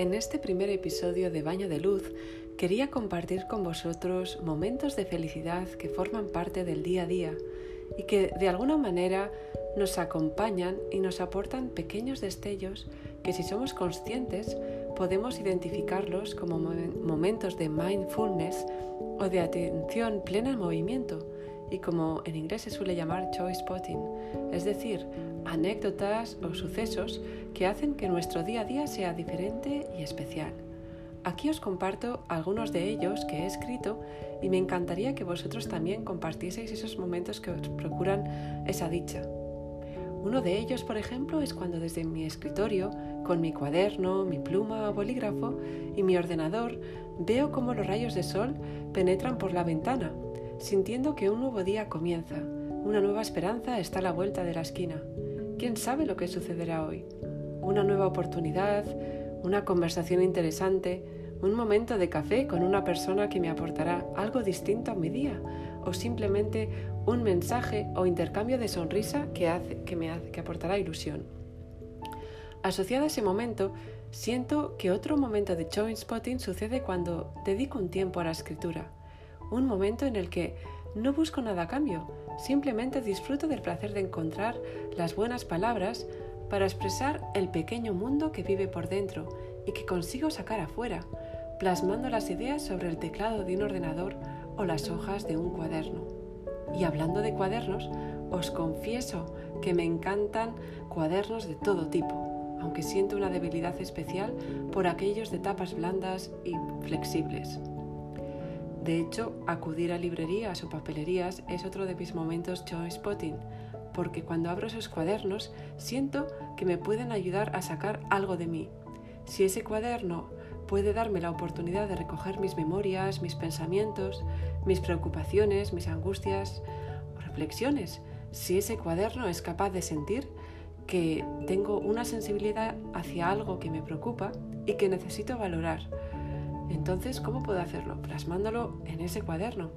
En este primer episodio de Baño de Luz quería compartir con vosotros momentos de felicidad que forman parte del día a día y que de alguna manera nos acompañan y nos aportan pequeños destellos que si somos conscientes podemos identificarlos como momentos de mindfulness o de atención plena en movimiento y como en inglés se suele llamar choice spotting, es decir, anécdotas o sucesos que hacen que nuestro día a día sea diferente y especial. Aquí os comparto algunos de ellos que he escrito y me encantaría que vosotros también compartieseis esos momentos que os procuran esa dicha. Uno de ellos, por ejemplo, es cuando desde mi escritorio, con mi cuaderno, mi pluma o bolígrafo y mi ordenador, veo cómo los rayos de sol penetran por la ventana sintiendo que un nuevo día comienza, una nueva esperanza está a la vuelta de la esquina. ¿Quién sabe lo que sucederá hoy? Una nueva oportunidad, una conversación interesante, un momento de café con una persona que me aportará algo distinto a mi día o simplemente un mensaje o intercambio de sonrisa que, hace, que me hace, que aportará ilusión. Asociado a ese momento, siento que otro momento de joint spotting sucede cuando dedico un tiempo a la escritura un momento en el que no busco nada a cambio, simplemente disfruto del placer de encontrar las buenas palabras para expresar el pequeño mundo que vive por dentro y que consigo sacar afuera, plasmando las ideas sobre el teclado de un ordenador o las hojas de un cuaderno. Y hablando de cuadernos, os confieso que me encantan cuadernos de todo tipo, aunque siento una debilidad especial por aquellos de tapas blandas y flexibles. De hecho, acudir a librerías o papelerías es otro de mis momentos joy spotting, porque cuando abro esos cuadernos siento que me pueden ayudar a sacar algo de mí. Si ese cuaderno puede darme la oportunidad de recoger mis memorias, mis pensamientos, mis preocupaciones, mis angustias o reflexiones, si ese cuaderno es capaz de sentir que tengo una sensibilidad hacia algo que me preocupa y que necesito valorar, entonces, ¿cómo puedo hacerlo? Plasmándolo en ese cuaderno.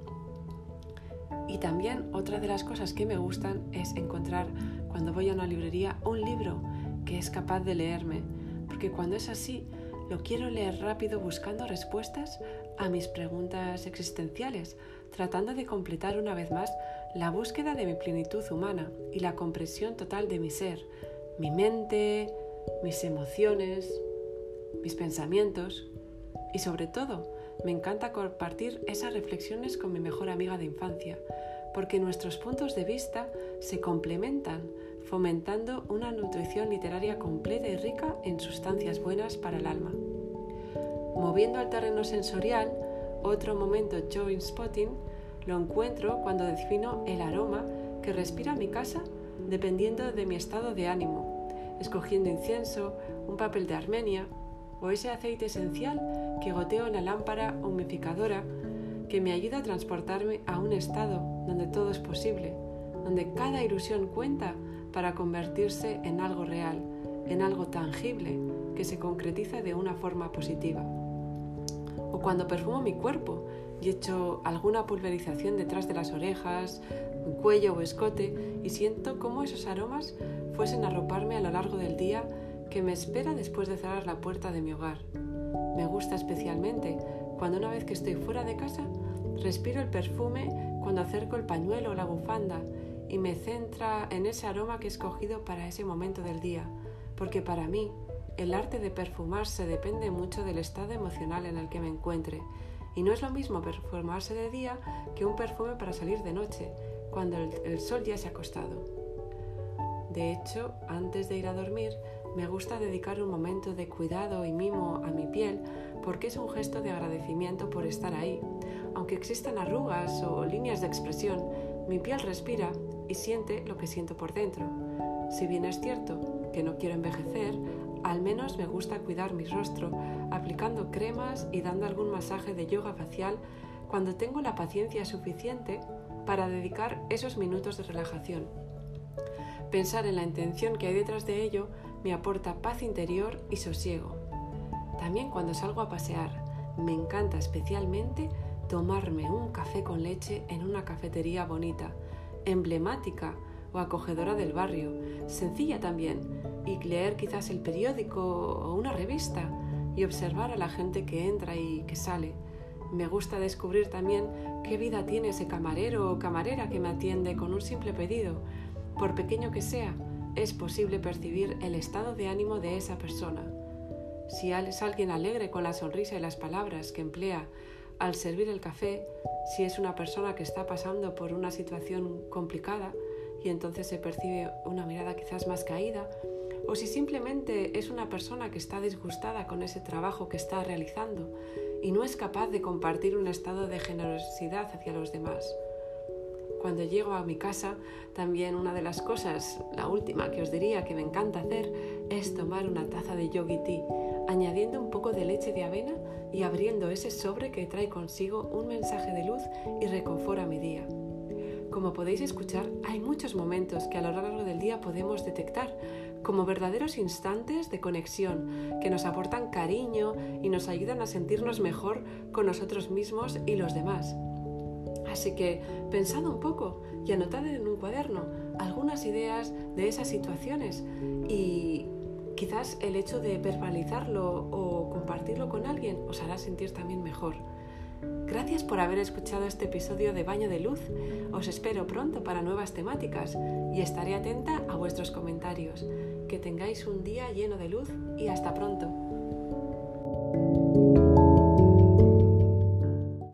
Y también otra de las cosas que me gustan es encontrar cuando voy a una librería un libro que es capaz de leerme, porque cuando es así, lo quiero leer rápido buscando respuestas a mis preguntas existenciales, tratando de completar una vez más la búsqueda de mi plenitud humana y la compresión total de mi ser, mi mente, mis emociones, mis pensamientos. Y sobre todo, me encanta compartir esas reflexiones con mi mejor amiga de infancia, porque nuestros puntos de vista se complementan, fomentando una nutrición literaria completa y rica en sustancias buenas para el alma. Moviendo al terreno sensorial, otro momento joy spotting lo encuentro cuando defino el aroma que respira mi casa dependiendo de mi estado de ánimo, escogiendo incienso, un papel de Armenia, o ese aceite esencial que goteo en la lámpara humificadora que me ayuda a transportarme a un estado donde todo es posible, donde cada ilusión cuenta para convertirse en algo real, en algo tangible que se concretiza de una forma positiva. O cuando perfumo mi cuerpo y echo alguna pulverización detrás de las orejas, cuello o escote y siento cómo esos aromas fuesen a arroparme a lo largo del día que me espera después de cerrar la puerta de mi hogar. Me gusta especialmente cuando una vez que estoy fuera de casa, respiro el perfume cuando acerco el pañuelo o la bufanda y me centra en ese aroma que he escogido para ese momento del día, porque para mí el arte de perfumarse depende mucho del estado emocional en el que me encuentre, y no es lo mismo perfumarse de día que un perfume para salir de noche, cuando el, el sol ya se ha acostado. De hecho, antes de ir a dormir, me gusta dedicar un momento de cuidado y mimo a mi piel porque es un gesto de agradecimiento por estar ahí. Aunque existan arrugas o líneas de expresión, mi piel respira y siente lo que siento por dentro. Si bien es cierto que no quiero envejecer, al menos me gusta cuidar mi rostro aplicando cremas y dando algún masaje de yoga facial cuando tengo la paciencia suficiente para dedicar esos minutos de relajación. Pensar en la intención que hay detrás de ello me aporta paz interior y sosiego. También cuando salgo a pasear, me encanta especialmente tomarme un café con leche en una cafetería bonita, emblemática o acogedora del barrio, sencilla también, y leer quizás el periódico o una revista y observar a la gente que entra y que sale. Me gusta descubrir también qué vida tiene ese camarero o camarera que me atiende con un simple pedido. Por pequeño que sea, es posible percibir el estado de ánimo de esa persona. Si es alguien alegre con la sonrisa y las palabras que emplea al servir el café, si es una persona que está pasando por una situación complicada y entonces se percibe una mirada quizás más caída, o si simplemente es una persona que está disgustada con ese trabajo que está realizando y no es capaz de compartir un estado de generosidad hacia los demás. Cuando llego a mi casa, también una de las cosas, la última que os diría que me encanta hacer, es tomar una taza de yogi tea, añadiendo un poco de leche de avena y abriendo ese sobre que trae consigo un mensaje de luz y reconfort a mi día. Como podéis escuchar, hay muchos momentos que a lo largo del día podemos detectar como verdaderos instantes de conexión que nos aportan cariño y nos ayudan a sentirnos mejor con nosotros mismos y los demás. Así que pensad un poco y anotad en un cuaderno algunas ideas de esas situaciones y quizás el hecho de verbalizarlo o compartirlo con alguien os hará sentir también mejor. Gracias por haber escuchado este episodio de Baño de Luz. Os espero pronto para nuevas temáticas y estaré atenta a vuestros comentarios. Que tengáis un día lleno de luz y hasta pronto.